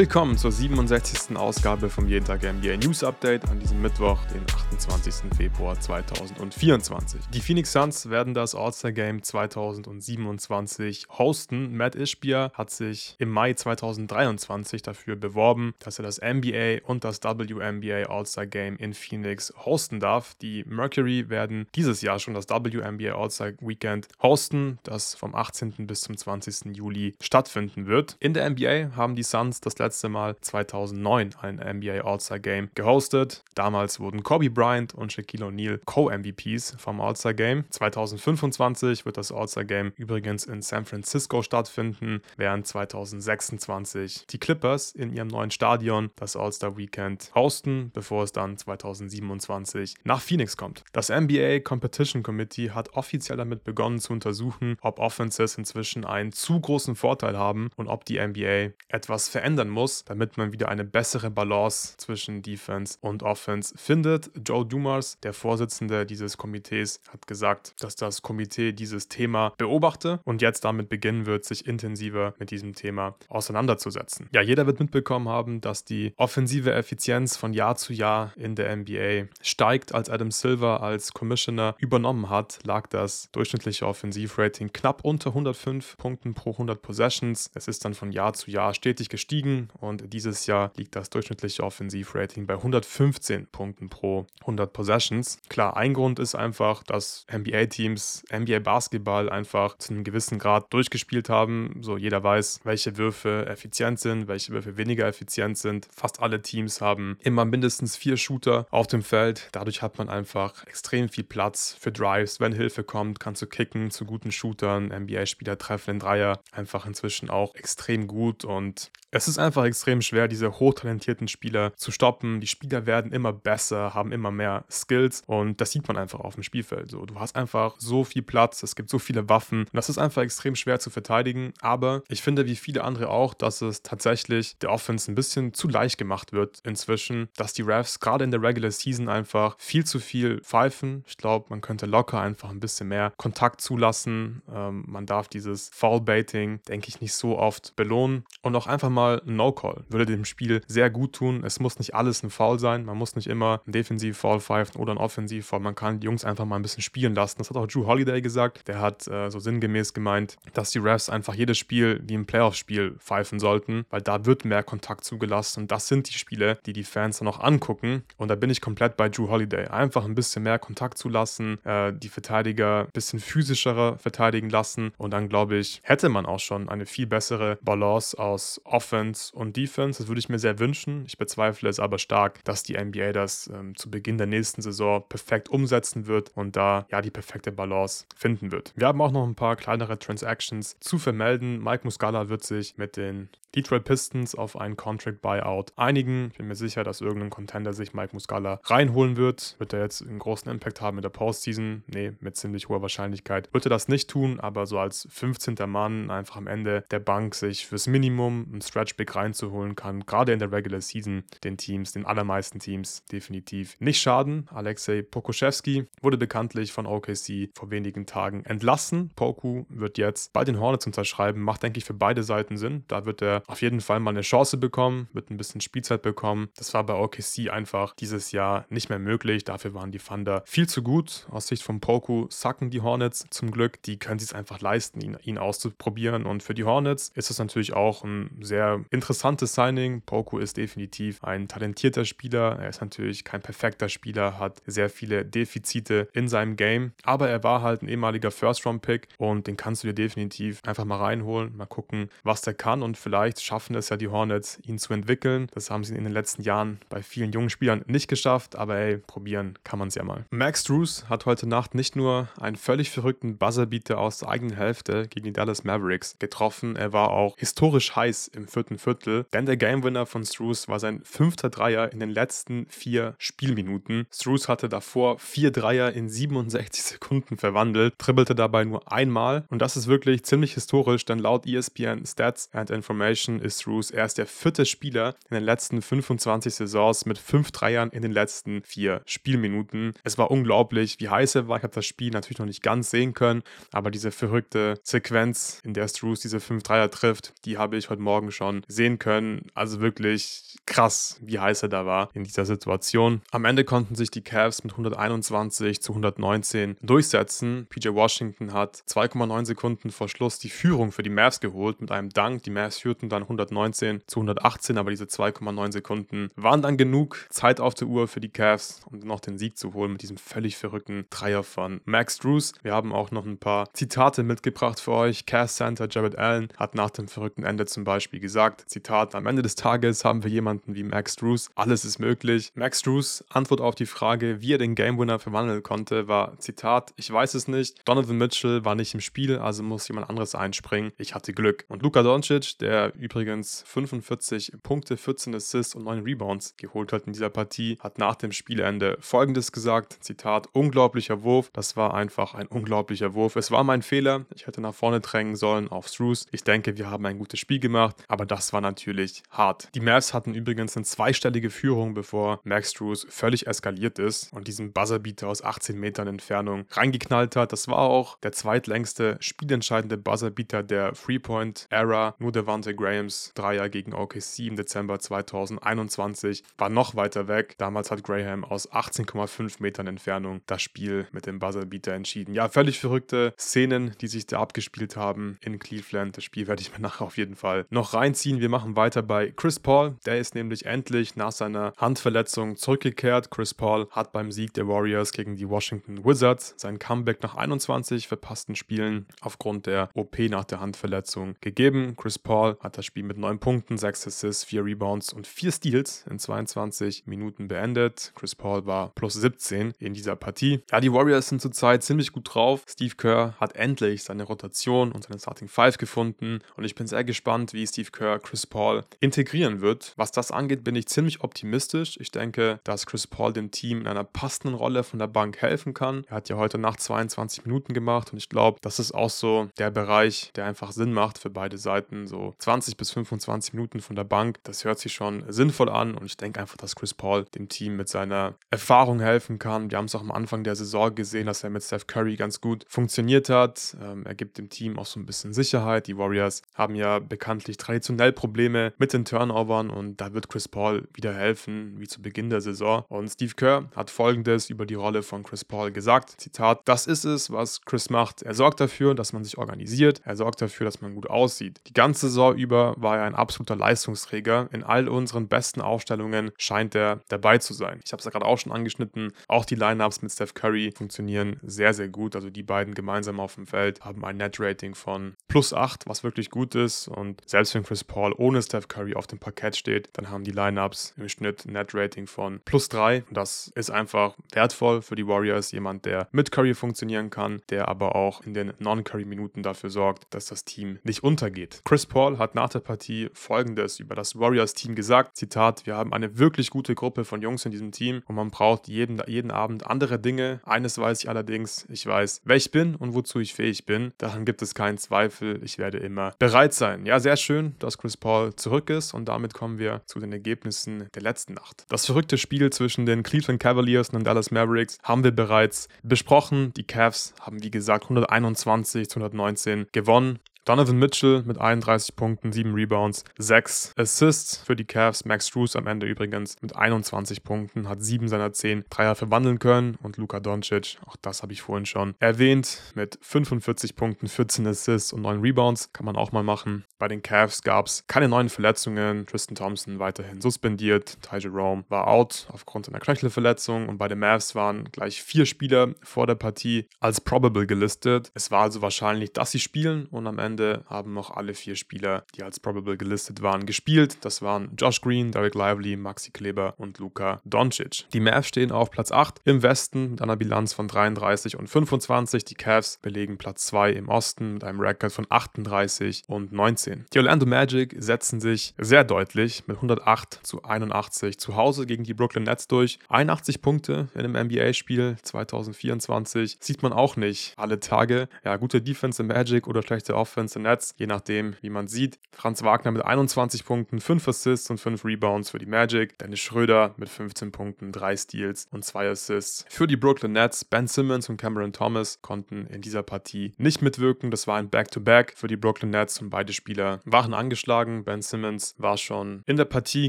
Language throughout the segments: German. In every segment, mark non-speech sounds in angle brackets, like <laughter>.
Willkommen zur 67. Ausgabe vom Jeden Tag NBA News Update an diesem Mittwoch, den 28. Februar 2024. Die Phoenix Suns werden das All-Star Game 2027 hosten. Matt Ishbia hat sich im Mai 2023 dafür beworben, dass er das NBA und das WNBA All-Star Game in Phoenix hosten darf. Die Mercury werden dieses Jahr schon das WNBA All-Star Weekend hosten, das vom 18. bis zum 20. Juli stattfinden wird. In der NBA haben die Suns das letzte Mal 2009 ein NBA All-Star Game gehostet. Damals wurden Kobe Bryant und Shaquille O'Neal Co-MVPs vom All-Star Game. 2025 wird das All-Star Game übrigens in San Francisco stattfinden, während 2026 die Clippers in ihrem neuen Stadion das All-Star Weekend hosten, bevor es dann 2027 nach Phoenix kommt. Das NBA Competition Committee hat offiziell damit begonnen zu untersuchen, ob Offenses inzwischen einen zu großen Vorteil haben und ob die NBA etwas verändern muss, damit man wieder eine bessere Balance zwischen Defense und Offense findet. Joe Dumas, der Vorsitzende dieses Komitees, hat gesagt, dass das Komitee dieses Thema beobachte und jetzt damit beginnen wird, sich intensiver mit diesem Thema auseinanderzusetzen. Ja, jeder wird mitbekommen haben, dass die offensive Effizienz von Jahr zu Jahr in der NBA steigt. Als Adam Silver als Commissioner übernommen hat, lag das durchschnittliche Offensivrating knapp unter 105 Punkten pro 100 Possessions. Es ist dann von Jahr zu Jahr stetig gestiegen und dieses Jahr liegt das durchschnittliche Offensivrating bei 115 Punkten pro 100 Possessions. Klar, ein Grund ist einfach, dass NBA-Teams NBA Basketball einfach zu einem gewissen Grad durchgespielt haben. So jeder weiß, welche Würfe effizient sind, welche Würfe weniger effizient sind. Fast alle Teams haben immer mindestens vier Shooter auf dem Feld. Dadurch hat man einfach extrem viel Platz für Drives. Wenn Hilfe kommt, kannst du kicken zu guten Shootern. NBA-Spieler treffen den Dreier einfach inzwischen auch extrem gut und es ist einfach extrem schwer, diese hochtalentierten Spieler zu stoppen. Die Spieler werden immer besser, haben immer mehr Skills und das sieht man einfach auf dem Spielfeld. So, du hast einfach so viel Platz, es gibt so viele Waffen und das ist einfach extrem schwer zu verteidigen. Aber ich finde, wie viele andere auch, dass es tatsächlich der Offense ein bisschen zu leicht gemacht wird inzwischen, dass die Refs gerade in der Regular Season einfach viel zu viel pfeifen. Ich glaube, man könnte locker einfach ein bisschen mehr Kontakt zulassen. Ähm, man darf dieses Foul-Baiting, denke ich, nicht so oft belohnen und auch einfach mal mal ein No-Call. Würde dem Spiel sehr gut tun. Es muss nicht alles ein Foul sein. Man muss nicht immer ein Defensiv-Foul pfeifen oder ein Offensiv-Foul. Man kann die Jungs einfach mal ein bisschen spielen lassen. Das hat auch Drew Holiday gesagt. Der hat äh, so sinngemäß gemeint, dass die Refs einfach jedes Spiel wie ein Playoff-Spiel pfeifen sollten, weil da wird mehr Kontakt zugelassen. Und das sind die Spiele, die die Fans dann auch angucken. Und da bin ich komplett bei Drew Holiday. Einfach ein bisschen mehr Kontakt zulassen, äh, die Verteidiger ein bisschen physischerer verteidigen lassen. Und dann, glaube ich, hätte man auch schon eine viel bessere Balance aus Offense Und Defense. Das würde ich mir sehr wünschen. Ich bezweifle es aber stark, dass die NBA das ähm, zu Beginn der nächsten Saison perfekt umsetzen wird und da ja die perfekte Balance finden wird. Wir haben auch noch ein paar kleinere Transactions zu vermelden. Mike Muscala wird sich mit den Detroit Pistons auf einen Contract Buyout einigen. Ich bin mir sicher, dass irgendein Contender sich Mike Muscala reinholen wird. Wird er jetzt einen großen Impact haben in der Postseason? Nee, mit ziemlich hoher Wahrscheinlichkeit. Wird er das nicht tun, aber so als 15. Mann einfach am Ende der Bank sich fürs Minimum ein Stretch Big reinzuholen kann, gerade in der Regular Season den Teams, den allermeisten Teams definitiv nicht schaden. Alexei Pokuschewski wurde bekanntlich von OKC vor wenigen Tagen entlassen. Poku wird jetzt bei den Hornets unterschreiben, macht denke ich für beide Seiten Sinn. Da wird er auf jeden Fall mal eine Chance bekommen, wird ein bisschen Spielzeit bekommen. Das war bei OKC einfach dieses Jahr nicht mehr möglich. Dafür waren die Thunder viel zu gut. Aus Sicht von Poku sacken die Hornets zum Glück. Die können sich einfach leisten, ihn, ihn auszuprobieren. Und für die Hornets ist es natürlich auch ein sehr interessantes Signing. Poku ist definitiv ein talentierter Spieler. Er ist natürlich kein perfekter Spieler, hat sehr viele Defizite in seinem Game. Aber er war halt ein ehemaliger First-Round-Pick und den kannst du dir definitiv einfach mal reinholen. Mal gucken, was der kann und vielleicht vielleicht schaffen es ja die Hornets, ihn zu entwickeln. Das haben sie in den letzten Jahren bei vielen jungen Spielern nicht geschafft, aber ey, probieren kann man es ja mal. Max Drews hat heute Nacht nicht nur einen völlig verrückten Buzzerbeater aus der eigenen Hälfte gegen die Dallas Mavericks getroffen, er war auch historisch heiß im vierten Viertel, denn der Gamewinner von Struce war sein fünfter Dreier in den letzten vier Spielminuten. Struce hatte davor vier Dreier in 67 Sekunden verwandelt, trippelte dabei nur einmal und das ist wirklich ziemlich historisch, denn laut ESPN Stats and Information Possession ist Roos erst der vierte Spieler in den letzten 25 Saisons mit fünf Dreiern in den letzten vier Spielminuten. Es war unglaublich, wie heiß er war. Ich habe das Spiel natürlich noch nicht ganz sehen können, aber diese verrückte Sequenz, in der Struce diese fünf Dreier trifft, die habe ich heute Morgen schon sehen können. Also wirklich krass, wie heiß er da war in dieser Situation. Am Ende konnten sich die Cavs mit 121 zu 119 durchsetzen. PJ Washington hat 2,9 Sekunden vor Schluss die Führung für die Mavs geholt mit einem Dank. Die Mavs führten dann 119 zu 118, aber diese 2,9 Sekunden waren dann genug Zeit auf der Uhr für die Cavs, um noch den Sieg zu holen mit diesem völlig verrückten Dreier von Max Drews. Wir haben auch noch ein paar Zitate mitgebracht für euch. Cavs Center Jared Allen hat nach dem verrückten Ende zum Beispiel gesagt, Zitat, am Ende des Tages haben wir jemanden wie Max Drews. Alles ist möglich. Max Drews Antwort auf die Frage, wie er den Game Winner verwandeln konnte, war Zitat, ich weiß es nicht. Donovan Mitchell war nicht im Spiel, also muss jemand anderes einspringen. Ich hatte Glück. Und Luka Doncic, der übrigens 45 Punkte, 14 Assists und 9 Rebounds geholt hat in dieser Partie, hat nach dem Spielende folgendes gesagt: Zitat, unglaublicher Wurf. Das war einfach ein unglaublicher Wurf. Es war mein Fehler. Ich hätte nach vorne drängen sollen auf Struce. Ich denke, wir haben ein gutes Spiel gemacht, aber das war natürlich hart. Die Mavs hatten übrigens eine zweistellige Führung, bevor Max Struce völlig eskaliert ist und diesen Buzzerbeater aus 18 Metern Entfernung reingeknallt hat. Das war auch der zweitlängste spielentscheidende Buzzerbeater der Three-Point-Era. Nur Devante Grahams Dreier gegen OKC im Dezember 2021 war noch weiter weg. Damals hat Graham aus 18,5 Metern Entfernung das Spiel mit dem Buzzerbeater entschieden. Ja, völlig verrückte Szenen, die sich da abgespielt haben in Cleveland. Das Spiel werde ich mir <laughs> nachher auf jeden Fall noch reinziehen. Wir machen weiter bei Chris Paul. Der ist nämlich endlich nach seiner Handverletzung zurückgekehrt. Chris Paul hat beim Sieg der Warriors gegen die Washington Wizards sein Comeback nach 21 verpassten Spielen aufgrund der OP nach der Handverletzung gegeben. Chris Paul hat das Spiel mit 9 Punkten, 6 Assists, 4 Rebounds und 4 Steals in 22 Minuten beendet. Chris Paul war plus 17 in dieser Partie. Ja, die Warriors sind zurzeit ziemlich gut drauf. Steve Kerr hat endlich seine Rotation und seine Starting Five gefunden und ich bin sehr gespannt, wie Steve Kerr Chris Paul integrieren wird. Was das angeht, bin ich ziemlich optimistisch. Ich denke, dass Chris Paul dem Team in einer passenden Rolle von der Bank helfen kann. Er hat ja heute Nacht 22 Minuten gemacht und ich glaube, das ist auch so der Bereich, der einfach Sinn macht für beide Seiten. So 20 bis 25 Minuten von der Bank, das hört sich schon sinnvoll an und ich denke einfach, dass Chris Paul dem Team mit seiner Erfahrung helfen kann. Wir haben es auch am Anfang der Saison gesehen, dass er mit Steph Curry ganz gut funktioniert hat. Ähm, er gibt dem Team auch so ein bisschen Sicherheit. Die Warriors haben ja bekanntlich traditionell Probleme mit den Turnovern und da wird Chris Paul wieder helfen, wie zu Beginn der Saison. Und Steve Kerr hat folgendes über die Rolle von Chris Paul gesagt: Zitat, das ist es, was Chris macht. Er sorgt dafür, dass man sich organisiert. Er sorgt dafür, dass man gut aussieht. Die ganze Saison über war er ein absoluter Leistungsträger. In all unseren besten Aufstellungen scheint er dabei zu sein. Ich habe es ja gerade auch schon angeschnitten. Auch die Lineups mit Steph Curry funktionieren sehr, sehr gut. Also die beiden gemeinsam auf dem Feld haben ein Net-Rating von plus 8, was wirklich gut ist. Und selbst wenn Chris Paul ohne Steph Curry auf dem Parkett steht, dann haben die Lineups im Schnitt ein Net-Rating von plus 3. Das ist einfach wertvoll für die Warriors. Jemand, der mit Curry funktionieren kann, der aber auch in den Non-Curry-Minuten dafür sorgt, dass das Team nicht untergeht. Chris Paul hat nach der Partie folgendes über das Warriors-Team gesagt: Zitat, wir haben eine wirklich gute Gruppe von Jungs in diesem Team und man braucht jeden, jeden Abend andere Dinge. Eines weiß ich allerdings, ich weiß, wer ich bin und wozu ich fähig bin. Daran gibt es keinen Zweifel. Ich werde immer bereit sein. Ja, sehr schön, dass Chris Paul zurück ist und damit kommen wir zu den Ergebnissen der letzten Nacht. Das verrückte Spiel zwischen den Cleveland Cavaliers und den Dallas Mavericks haben wir bereits besprochen. Die Cavs haben wie gesagt 121 zu 119 gewonnen. Donovan Mitchell mit 31 Punkten, 7 Rebounds, 6 Assists für die Cavs. Max Struess am Ende übrigens mit 21 Punkten, hat 7 seiner 10 Dreier verwandeln können. Und Luka Doncic, auch das habe ich vorhin schon erwähnt, mit 45 Punkten, 14 Assists und 9 Rebounds. Kann man auch mal machen. Bei den Cavs gab es keine neuen Verletzungen. Tristan Thompson weiterhin suspendiert. Ty Jerome war out aufgrund einer Knöchelverletzung. Und bei den Mavs waren gleich vier Spieler vor der Partie als probable gelistet. Es war also wahrscheinlich, dass sie spielen und am Ende Ende haben noch alle vier Spieler, die als probable gelistet waren, gespielt. Das waren Josh Green, Derek Lively, Maxi Kleber und Luka Doncic. Die Mavs stehen auf Platz 8 im Westen mit einer Bilanz von 33 und 25. Die Cavs belegen Platz 2 im Osten mit einem Rekord von 38 und 19. Die Orlando Magic setzen sich sehr deutlich mit 108 zu 81 zu Hause gegen die Brooklyn Nets durch. 81 Punkte in einem NBA-Spiel 2024 sieht man auch nicht alle Tage. Ja, gute Defense im Magic oder schlechte Offense Offense der Nets, je nachdem, wie man sieht. Franz Wagner mit 21 Punkten, 5 Assists und 5 Rebounds für die Magic. Dennis Schröder mit 15 Punkten, 3 Steals und 2 Assists für die Brooklyn Nets. Ben Simmons und Cameron Thomas konnten in dieser Partie nicht mitwirken. Das war ein Back-to-Back -Back für die Brooklyn Nets und beide Spieler waren angeschlagen. Ben Simmons war schon in der Partie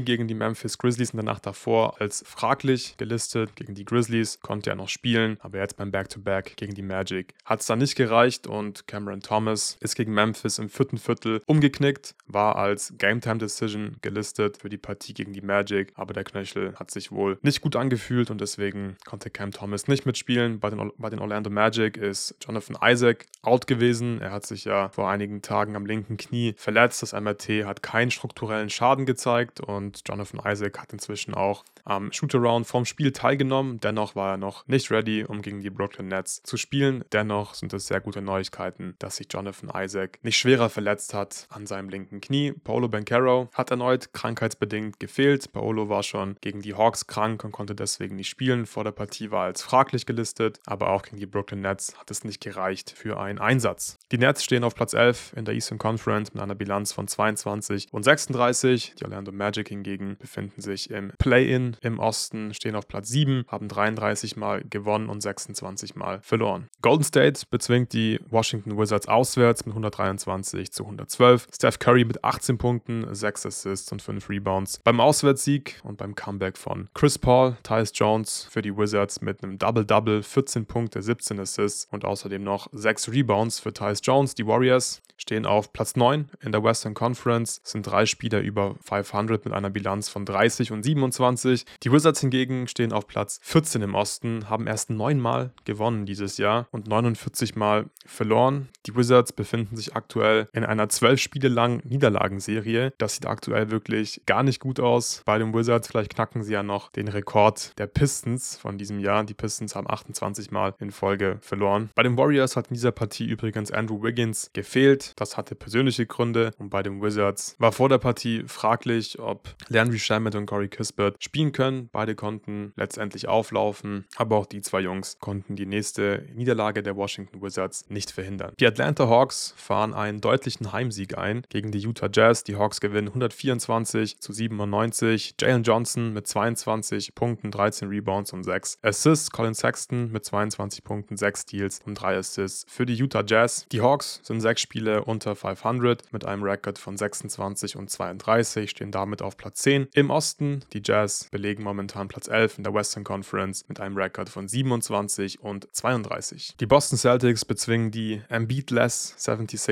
gegen die Memphis Grizzlies in der Nacht davor als fraglich gelistet. Gegen die Grizzlies konnte er noch spielen, aber jetzt beim Back-to-Back -Back gegen die Magic hat es dann nicht gereicht und Cameron Thomas ist gegen Memphis im vierten Viertel umgeknickt, war als Game Time Decision gelistet für die Partie gegen die Magic, aber der Knöchel hat sich wohl nicht gut angefühlt und deswegen konnte Cam Thomas nicht mitspielen. Bei den, bei den Orlando Magic ist Jonathan Isaac out gewesen. Er hat sich ja vor einigen Tagen am linken Knie verletzt. Das MRT hat keinen strukturellen Schaden gezeigt und Jonathan Isaac hat inzwischen auch am Shootaround vom Spiel teilgenommen. Dennoch war er noch nicht ready, um gegen die Brooklyn Nets zu spielen. Dennoch sind es sehr gute Neuigkeiten, dass sich Jonathan Isaac nicht schwerer verletzt hat an seinem linken Knie. Paolo Bencaro hat erneut krankheitsbedingt gefehlt. Paolo war schon gegen die Hawks krank und konnte deswegen nicht spielen. Vor der Partie war er als fraglich gelistet, aber auch gegen die Brooklyn Nets hat es nicht gereicht für einen Einsatz. Die Nets stehen auf Platz 11 in der Eastern Conference mit einer Bilanz von 22 und 36. Die Orlando Magic hingegen befinden sich im Play-In im Osten stehen auf Platz 7, haben 33 Mal gewonnen und 26 Mal verloren. Golden State bezwingt die Washington Wizards auswärts mit 123 zu 112. Steph Curry mit 18 Punkten, 6 Assists und 5 Rebounds. Beim Auswärtssieg und beim Comeback von Chris Paul, Tyus Jones für die Wizards mit einem Double-Double, 14 Punkte, 17 Assists und außerdem noch 6 Rebounds für Tyus Jones. Die Warriors stehen auf Platz 9 in der Western Conference, sind drei Spieler über 500 mit einer Bilanz von 30 und 27. Die Wizards hingegen stehen auf Platz 14 im Osten, haben erst neunmal gewonnen dieses Jahr und 49 Mal verloren. Die Wizards befinden sich aktuell in einer zwölf Spiele langen Niederlagenserie. Das sieht aktuell wirklich gar nicht gut aus. Bei den Wizards vielleicht knacken sie ja noch den Rekord der Pistons von diesem Jahr. Die Pistons haben 28 Mal in Folge verloren. Bei den Warriors hat in dieser Partie übrigens Andrew Wiggins gefehlt. Das hatte persönliche Gründe und bei den Wizards war vor der Partie fraglich, ob Landry Shamet und Corey Kispert spielen können. Beide konnten letztendlich auflaufen, aber auch die zwei Jungs konnten die nächste Niederlage der Washington Wizards nicht verhindern. Die Atlanta Hawks fahren einen deutlichen Heimsieg ein gegen die Utah Jazz. Die Hawks gewinnen 124 zu 97. Jalen Johnson mit 22 Punkten, 13 Rebounds und 6 Assists. Colin Sexton mit 22 Punkten, 6 Steals und 3 Assists für die Utah Jazz. Die Hawks sind sechs Spiele unter 500 mit einem Rekord von 26 und 32, stehen damit auf Platz 10. Im Osten, die Jazz belegen momentan Platz 11 in der Western Conference mit einem Rekord von 27 und 32. Die Boston Celtics bezwingen die Embiid-less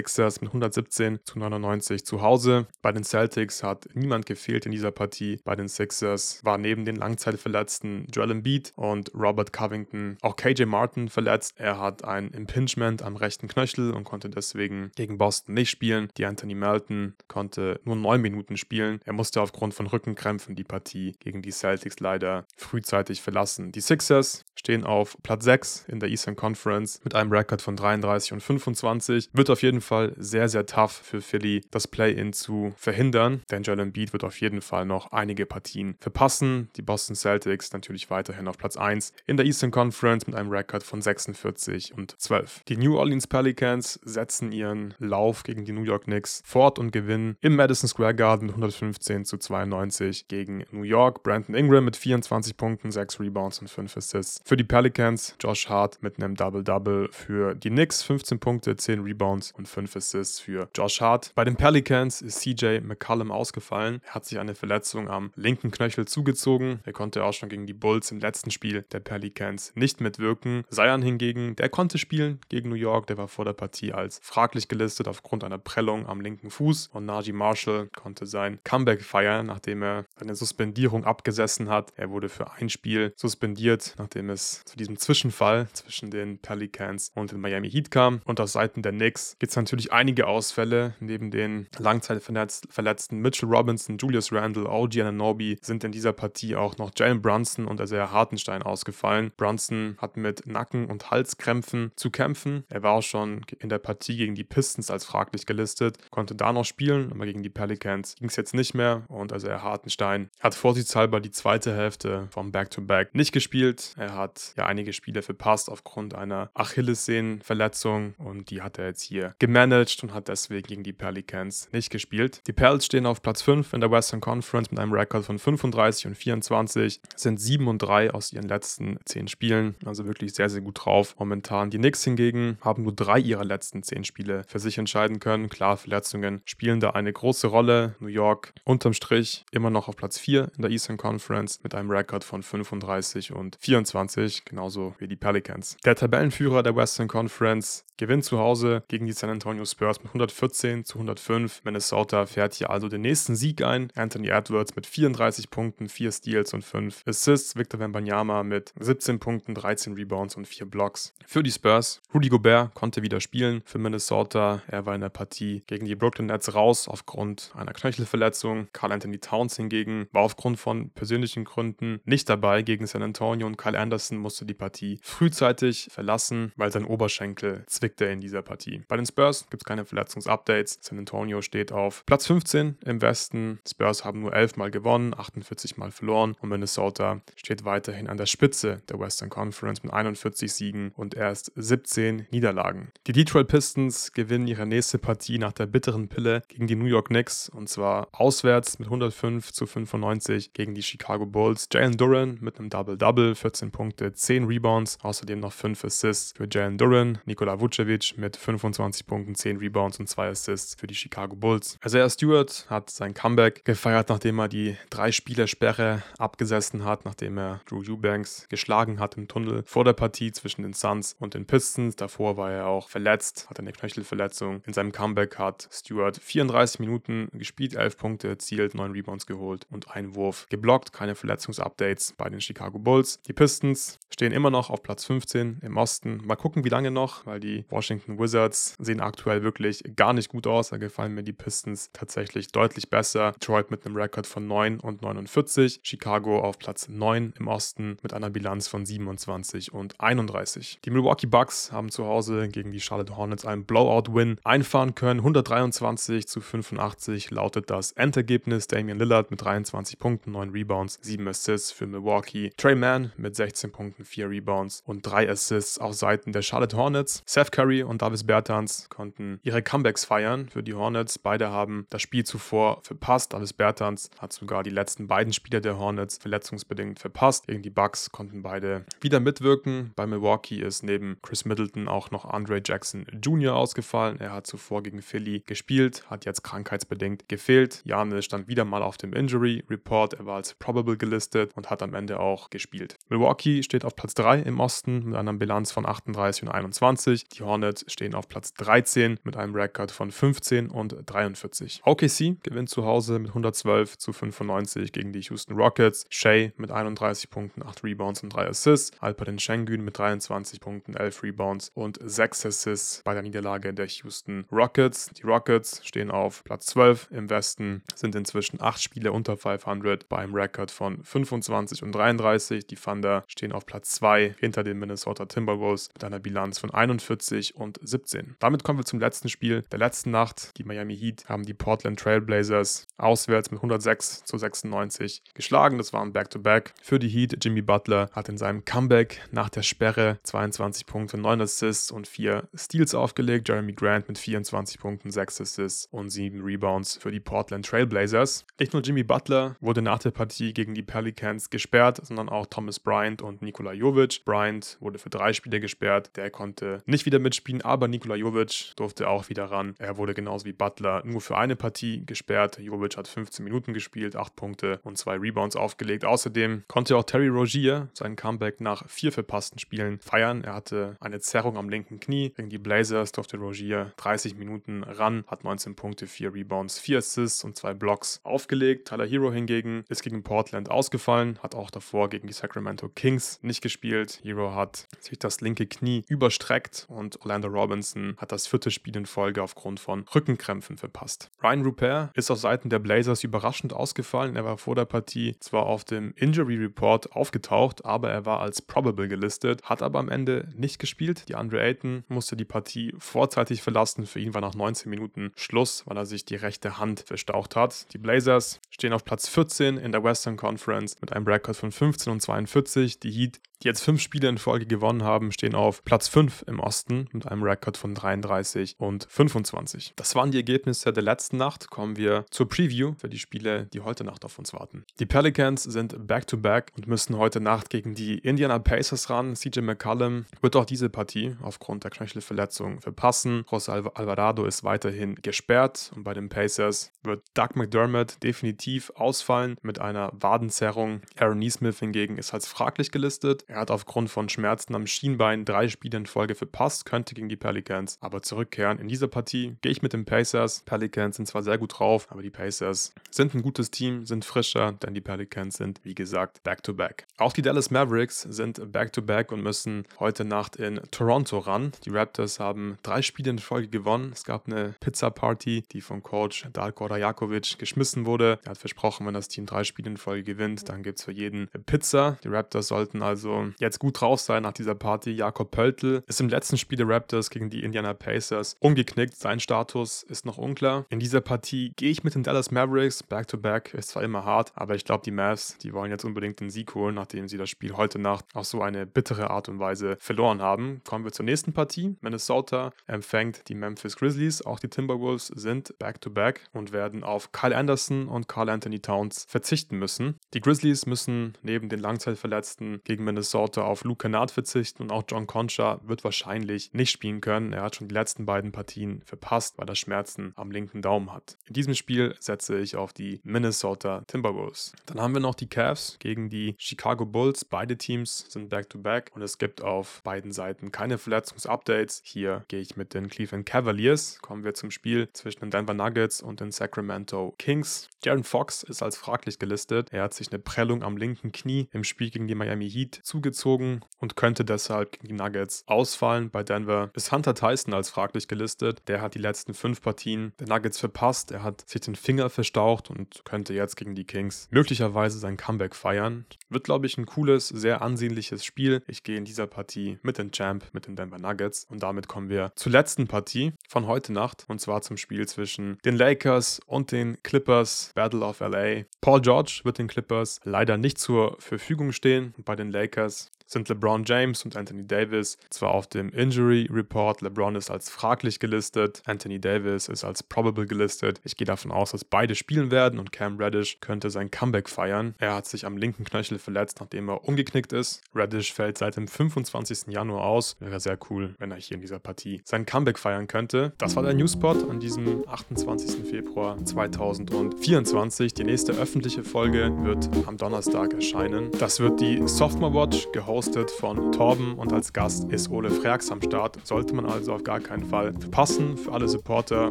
76ers mit 117 zu 99 zu Hause. Bei den Celtics hat niemand gefehlt in dieser Partie. Bei den Sixers war neben den Langzeitverletzten Joel Embiid und Robert Covington auch KJ Martin verletzt. Er hat ein Impingement am rechten Knöchel und konnte deswegen gegen Boston nicht spielen. Die Anthony Melton konnte nur neun Minuten spielen. Er musste aufgrund von Rückenkrämpfen die Partie gegen die Celtics leider frühzeitig verlassen. Die Sixers stehen auf Platz 6 in der Eastern Conference mit einem Rekord von 33 und 25. Wird auf jeden Fall sehr, sehr tough für Philly, das Play-In zu verhindern, denn Joel Embiid wird auf jeden Fall noch einige Partien verpassen. Die Boston Celtics natürlich weiterhin auf Platz 1 in der Eastern Conference mit einem Rekord von 46 und 12. Die New Orleans Pelicans setzen ihren Lauf gegen die New York Knicks fort und gewinnen im Madison Square Garden 115 zu 92 gegen New York. Brandon Ingram mit 24 Punkten, 6 Rebounds und 5 Assists. Für die Pelicans Josh Hart mit einem Double-Double. Für die Knicks 15 Punkte, 10 Rebounds und 5 Assists für Josh Hart. Bei den Pelicans ist CJ McCallum ausgefallen. Er hat sich eine Verletzung am linken Knöchel zugezogen. Er konnte auch schon gegen die Bulls im letzten Spiel der Pelicans nicht mitwirken. Zion hingegen, der konnte spielen gegen New York. Der war vor der Partie als fraglich gelistet aufgrund einer Prellung am linken Fuß. Und Najee Marshall konnte sein Comeback feiern, nachdem er eine Suspendierung abgesessen hat. Er wurde für ein Spiel suspendiert, nachdem es zu diesem Zwischenfall zwischen den Pelicans und den Miami Heat kam. Und auf Seiten der Knicks gibt es natürlich einige Ausfälle. Neben den langzeitverletzten Mitchell Robinson, Julius Randle, OG Ananobi sind in dieser Partie auch noch Jalen Brunson und Isaiah Hartenstein ausgefallen. Brunson hat mit Nacken- und Halskrämpfen zu kämpfen. Er war auch schon in der Partie gegen die Pistons als fraglich gelistet, konnte da noch spielen, aber gegen die Pelicans ging es jetzt nicht mehr. Und Isaiah Hartenstein hat vorsichtshalber die zweite Hälfte vom Back-to-Back -Back nicht gespielt. Er hat ja einige Spiele verpasst aufgrund einer Achillessehnenverletzung und die hat er jetzt hier gemeldet gemanagt und hat deswegen gegen die Pelicans nicht gespielt. Die Pels stehen auf Platz 5 in der Western Conference mit einem Rekord von 35 und 24, sind 7 und 3 aus ihren letzten 10 Spielen, also wirklich sehr, sehr gut drauf. Momentan die Knicks hingegen haben nur drei ihrer letzten 10 Spiele für sich entscheiden können. Klar, Verletzungen spielen da eine große Rolle. New York unterm Strich immer noch auf Platz 4 in der Eastern Conference mit einem Rekord von 35 und 24, genauso wie die Pelicans. Der Tabellenführer der Western Conference gewinnt zu Hause gegen die San Antonio Spurs mit 114 zu 105. Minnesota fährt hier also den nächsten Sieg ein. Anthony Edwards mit 34 Punkten, 4 Steals und 5 Assists. Victor Wembanyama mit 17 Punkten, 13 Rebounds und 4 Blocks. Für die Spurs, Rudy Gobert konnte wieder spielen für Minnesota. Er war in der Partie gegen die Brooklyn Nets raus aufgrund einer Knöchelverletzung. Carl Anthony Towns hingegen war aufgrund von persönlichen Gründen nicht dabei gegen San Antonio und Kyle Anderson musste die Partie frühzeitig verlassen, weil sein Oberschenkel zwickte in dieser Partie. Bei den Spurs gibt es keine Verletzungsupdates. San Antonio steht auf Platz 15 im Westen. Spurs haben nur 11 Mal gewonnen, 48 Mal verloren und Minnesota steht weiterhin an der Spitze der Western Conference mit 41 Siegen und erst 17 Niederlagen. Die Detroit Pistons gewinnen ihre nächste Partie nach der bitteren Pille gegen die New York Knicks und zwar auswärts mit 105 zu 95 gegen die Chicago Bulls. Jalen Duran mit einem Double-Double, 14 Punkte, 10 Rebounds, außerdem noch 5 Assists für Jalen Duran. Nikola Vucevic mit 25 Punkten, 10 Rebounds und 2 Assists für die Chicago Bulls. Isaiah Stewart hat sein Comeback gefeiert, nachdem er die drei Spielersperre abgesessen hat, nachdem er Drew Eubanks geschlagen hat im Tunnel vor der Partie zwischen den Suns und den Pistons. Davor war er auch verletzt, hat eine Knöchelverletzung. In seinem Comeback hat Stewart 34 Minuten gespielt, 11 Punkte erzielt, 9 Rebounds geholt und einen Wurf geblockt. Keine Verletzungsupdates bei den Chicago Bulls. Die Pistons stehen immer noch auf Platz 15 im Osten. Mal gucken, wie lange noch, weil die Washington Wizards sehen aktuell wirklich gar nicht gut aus. Da gefallen mir die Pistons tatsächlich deutlich besser. Detroit mit einem Rekord von 9 und 49. Chicago auf Platz 9 im Osten mit einer Bilanz von 27 und 31. Die Milwaukee Bucks haben zu Hause gegen die Charlotte Hornets einen Blowout-Win einfahren können. 123 zu 85 lautet das Endergebnis. Damian Lillard mit 23 Punkten, 9 Rebounds, 7 Assists für Milwaukee. Trey Mann mit 16 Punkten, 4 Rebounds und 3 Assists auf Seiten der Charlotte Hornets. Seth Curry und Davis Bertans konnten ihre Comebacks feiern für die Hornets. Beide haben das Spiel zuvor verpasst. Davis Bertans hat sogar die letzten beiden Spiele der Hornets verletzungsbedingt verpasst. Gegen die Bucks konnten beide wieder mitwirken. Bei Milwaukee ist neben Chris Middleton auch noch Andre Jackson Jr. ausgefallen. Er hat zuvor gegen Philly gespielt, hat jetzt krankheitsbedingt gefehlt. Janis stand wieder mal auf dem Injury Report. Er war als probable gelistet und hat am Ende auch gespielt. Milwaukee steht auf Platz 3 im Osten mit einer Bilanz von 38 und 21. Die Hornets stehen auf Platz 13 mit einem Rekord von 15 und 43. OKC gewinnt zu Hause mit 112 zu 95 gegen die Houston Rockets. Shea mit 31 Punkten, 8 Rebounds und 3 Assists. Alperen Schengen mit 23 Punkten, 11 Rebounds und 6 Assists bei der Niederlage der Houston Rockets. Die Rockets stehen auf Platz 12 im Westen, sind inzwischen 8 Spiele unter 500 beim Rekord von 25 und 33. Die Thunder stehen auf Platz 2 hinter den Minnesota Timberwolves mit einer Bilanz von 41 und 17. Damit kommen wir zum letzten Spiel der letzten Nacht. Die Miami Heat haben die Portland Trailblazers auswärts mit 106 zu 96 geschlagen. Das war ein Back-to-Back für die Heat. Jimmy Butler hat in seinem Comeback nach der Sperre 22 Punkte, 9 Assists und 4 Steals aufgelegt. Jeremy Grant mit 24 Punkten, 6 Assists und 7 Rebounds für die Portland Trailblazers. Nicht nur Jimmy Butler wurde nach der Partie gegen die Pelicans gesperrt, sondern auch Thomas Bryant und Nikola Jovic. Bryant wurde für drei Spiele gesperrt. Der konnte nicht wieder mitspielen, aber Nikola Jovic durfte auch wieder ran. Er wurde genauso wie Butler nur für eine Partie gesperrt. Jovic hat 15 Minuten gespielt, 8 Punkte und 2 Rebounds aufgelegt. Außerdem konnte auch Terry Rogier seinen Comeback nach vier verpassten Spielen feiern. Er hatte eine Zerrung am linken Knie. Gegen die Blazers durfte Rogier 30 Minuten ran, hat 19 Punkte, 4 Rebounds, 4 Assists und 2 Blocks aufgelegt. Tyler Hero hingegen ist gegen Portland ausgefallen, hat auch davor gegen die Sacramento Kings nicht gespielt. Hero hat sich das linke Knie überstreckt und Orlando Robinson hat das vierte Spiel in Folge aufgrund von Rückenkrämpfen verpasst. Ryan Rupert ist auf Seiten der Blazers überraschend ausgefallen. Er war vor der Partie zwar auf dem Injury Report aufgetaucht, aber er war als probable gelistet, hat aber am Ende nicht gespielt. Die Andre Ayton musste die Partie vorzeitig verlassen. Für ihn war nach 19 Minuten Schluss, weil er sich die rechte Hand verstaucht hat. Die Blazers stehen auf Platz 14 in der Western Conference mit einem Rekord von 15 und 42. Die Heat die jetzt fünf Spiele in Folge gewonnen haben, stehen auf Platz 5 im Osten mit einem Rekord von 33 und 25. Das waren die Ergebnisse der letzten Nacht. Kommen wir zur Preview für die Spiele, die heute Nacht auf uns warten. Die Pelicans sind back-to-back -back und müssen heute Nacht gegen die Indiana Pacers ran. CJ McCallum wird auch diese Partie aufgrund der Knöchelverletzung verpassen. José Alvarado ist weiterhin gesperrt und bei den Pacers wird Doug McDermott definitiv ausfallen mit einer Wadenzerrung. Aaron Neesmith hingegen ist als fraglich gelistet. Er hat aufgrund von Schmerzen am Schienbein drei Spiele in Folge verpasst, könnte gegen die Pelicans aber zurückkehren. In dieser Partie gehe ich mit den Pacers. Pelicans sind zwar sehr gut drauf, aber die Pacers sind ein gutes Team, sind frischer, denn die Pelicans sind, wie gesagt, back-to-back. -back. Auch die Dallas Mavericks sind back-to-back -back und müssen heute Nacht in Toronto ran. Die Raptors haben drei Spiele in Folge gewonnen. Es gab eine Pizza-Party, die von Coach Darko Rajakovic geschmissen wurde. Er hat versprochen, wenn das Team drei Spiele in Folge gewinnt, dann gibt es für jeden Pizza. Die Raptors sollten also jetzt gut drauf sein nach dieser Party. Jakob Pöltl ist im letzten Spiel der Raptors gegen die Indiana Pacers umgeknickt. Sein Status ist noch unklar. In dieser Partie gehe ich mit den Dallas Mavericks. Back-to-back -back ist zwar immer hart, aber ich glaube, die Mavs, die wollen jetzt unbedingt den Sieg holen, nachdem sie das Spiel heute Nacht auf so eine bittere Art und Weise verloren haben. Kommen wir zur nächsten Partie. Minnesota empfängt die Memphis Grizzlies. Auch die Timberwolves sind back-to-back -back und werden auf Kyle Anderson und Carl Anthony Towns verzichten müssen. Die Grizzlies müssen neben den Langzeitverletzten gegen Minnesota auf Luke Kennard verzichten und auch John Concha wird wahrscheinlich nicht spielen können. Er hat schon die letzten beiden Partien verpasst, weil er Schmerzen am linken Daumen hat. In diesem Spiel setze ich auf die Minnesota Timberwolves. Dann haben wir noch die Cavs gegen die Chicago Bulls. Beide Teams sind back-to-back -back und es gibt auf beiden Seiten keine Verletzungsupdates. Hier gehe ich mit den Cleveland Cavaliers. Kommen wir zum Spiel zwischen den Denver Nuggets und den Sacramento Kings. Jaron Fox ist als fraglich gelistet. Er hat sich eine Prellung am linken Knie im Spiel gegen die Miami Heat zugezogen und könnte deshalb gegen die Nuggets ausfallen. Bei Denver ist Hunter Tyson als fraglich gelistet. Der hat die letzten fünf Partien der Nuggets verpasst. Er hat sich den Finger verstaucht und könnte jetzt gegen die Kings möglicherweise sein Comeback feiern. Wird, glaube ich, ein cooles, sehr ansehnliches Spiel. Ich gehe in dieser Partie mit den Champ, mit den Denver Nuggets. Und damit kommen wir zur letzten Partie von heute Nacht. Und zwar zum Spiel zwischen den Lakers und den Clippers. Battle of LA. Paul George wird den Clippers leider nicht zur Verfügung stehen. Bei den Lakers guys. Sind LeBron James und Anthony Davis zwar auf dem Injury Report. LeBron ist als fraglich gelistet, Anthony Davis ist als probable gelistet. Ich gehe davon aus, dass beide spielen werden und Cam Reddish könnte sein Comeback feiern. Er hat sich am linken Knöchel verletzt, nachdem er umgeknickt ist. Reddish fällt seit dem 25. Januar aus. Wäre sehr cool, wenn er hier in dieser Partie sein Comeback feiern könnte. Das war der Newspot an diesem 28. Februar 2024. Die nächste öffentliche Folge wird am Donnerstag erscheinen. Das wird die Sophomore Watch gehostet gehostet von Torben und als Gast ist Ole Freaks am Start. Sollte man also auf gar keinen Fall verpassen. Für alle Supporter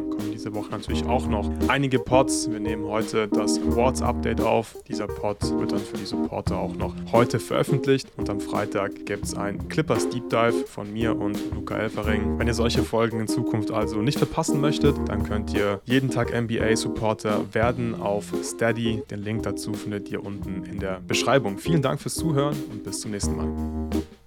kommen diese Woche natürlich auch noch einige Pods. Wir nehmen heute das Awards Update auf. Dieser Pod wird dann für die Supporter auch noch heute veröffentlicht und am Freitag gibt es ein Clippers Deep Dive von mir und Luca Elfering. Wenn ihr solche Folgen in Zukunft also nicht verpassen möchtet, dann könnt ihr jeden Tag NBA Supporter werden auf Steady. Den Link dazu findet ihr unten in der Beschreibung. Vielen Dank fürs Zuhören und bis zum nächsten Mal. you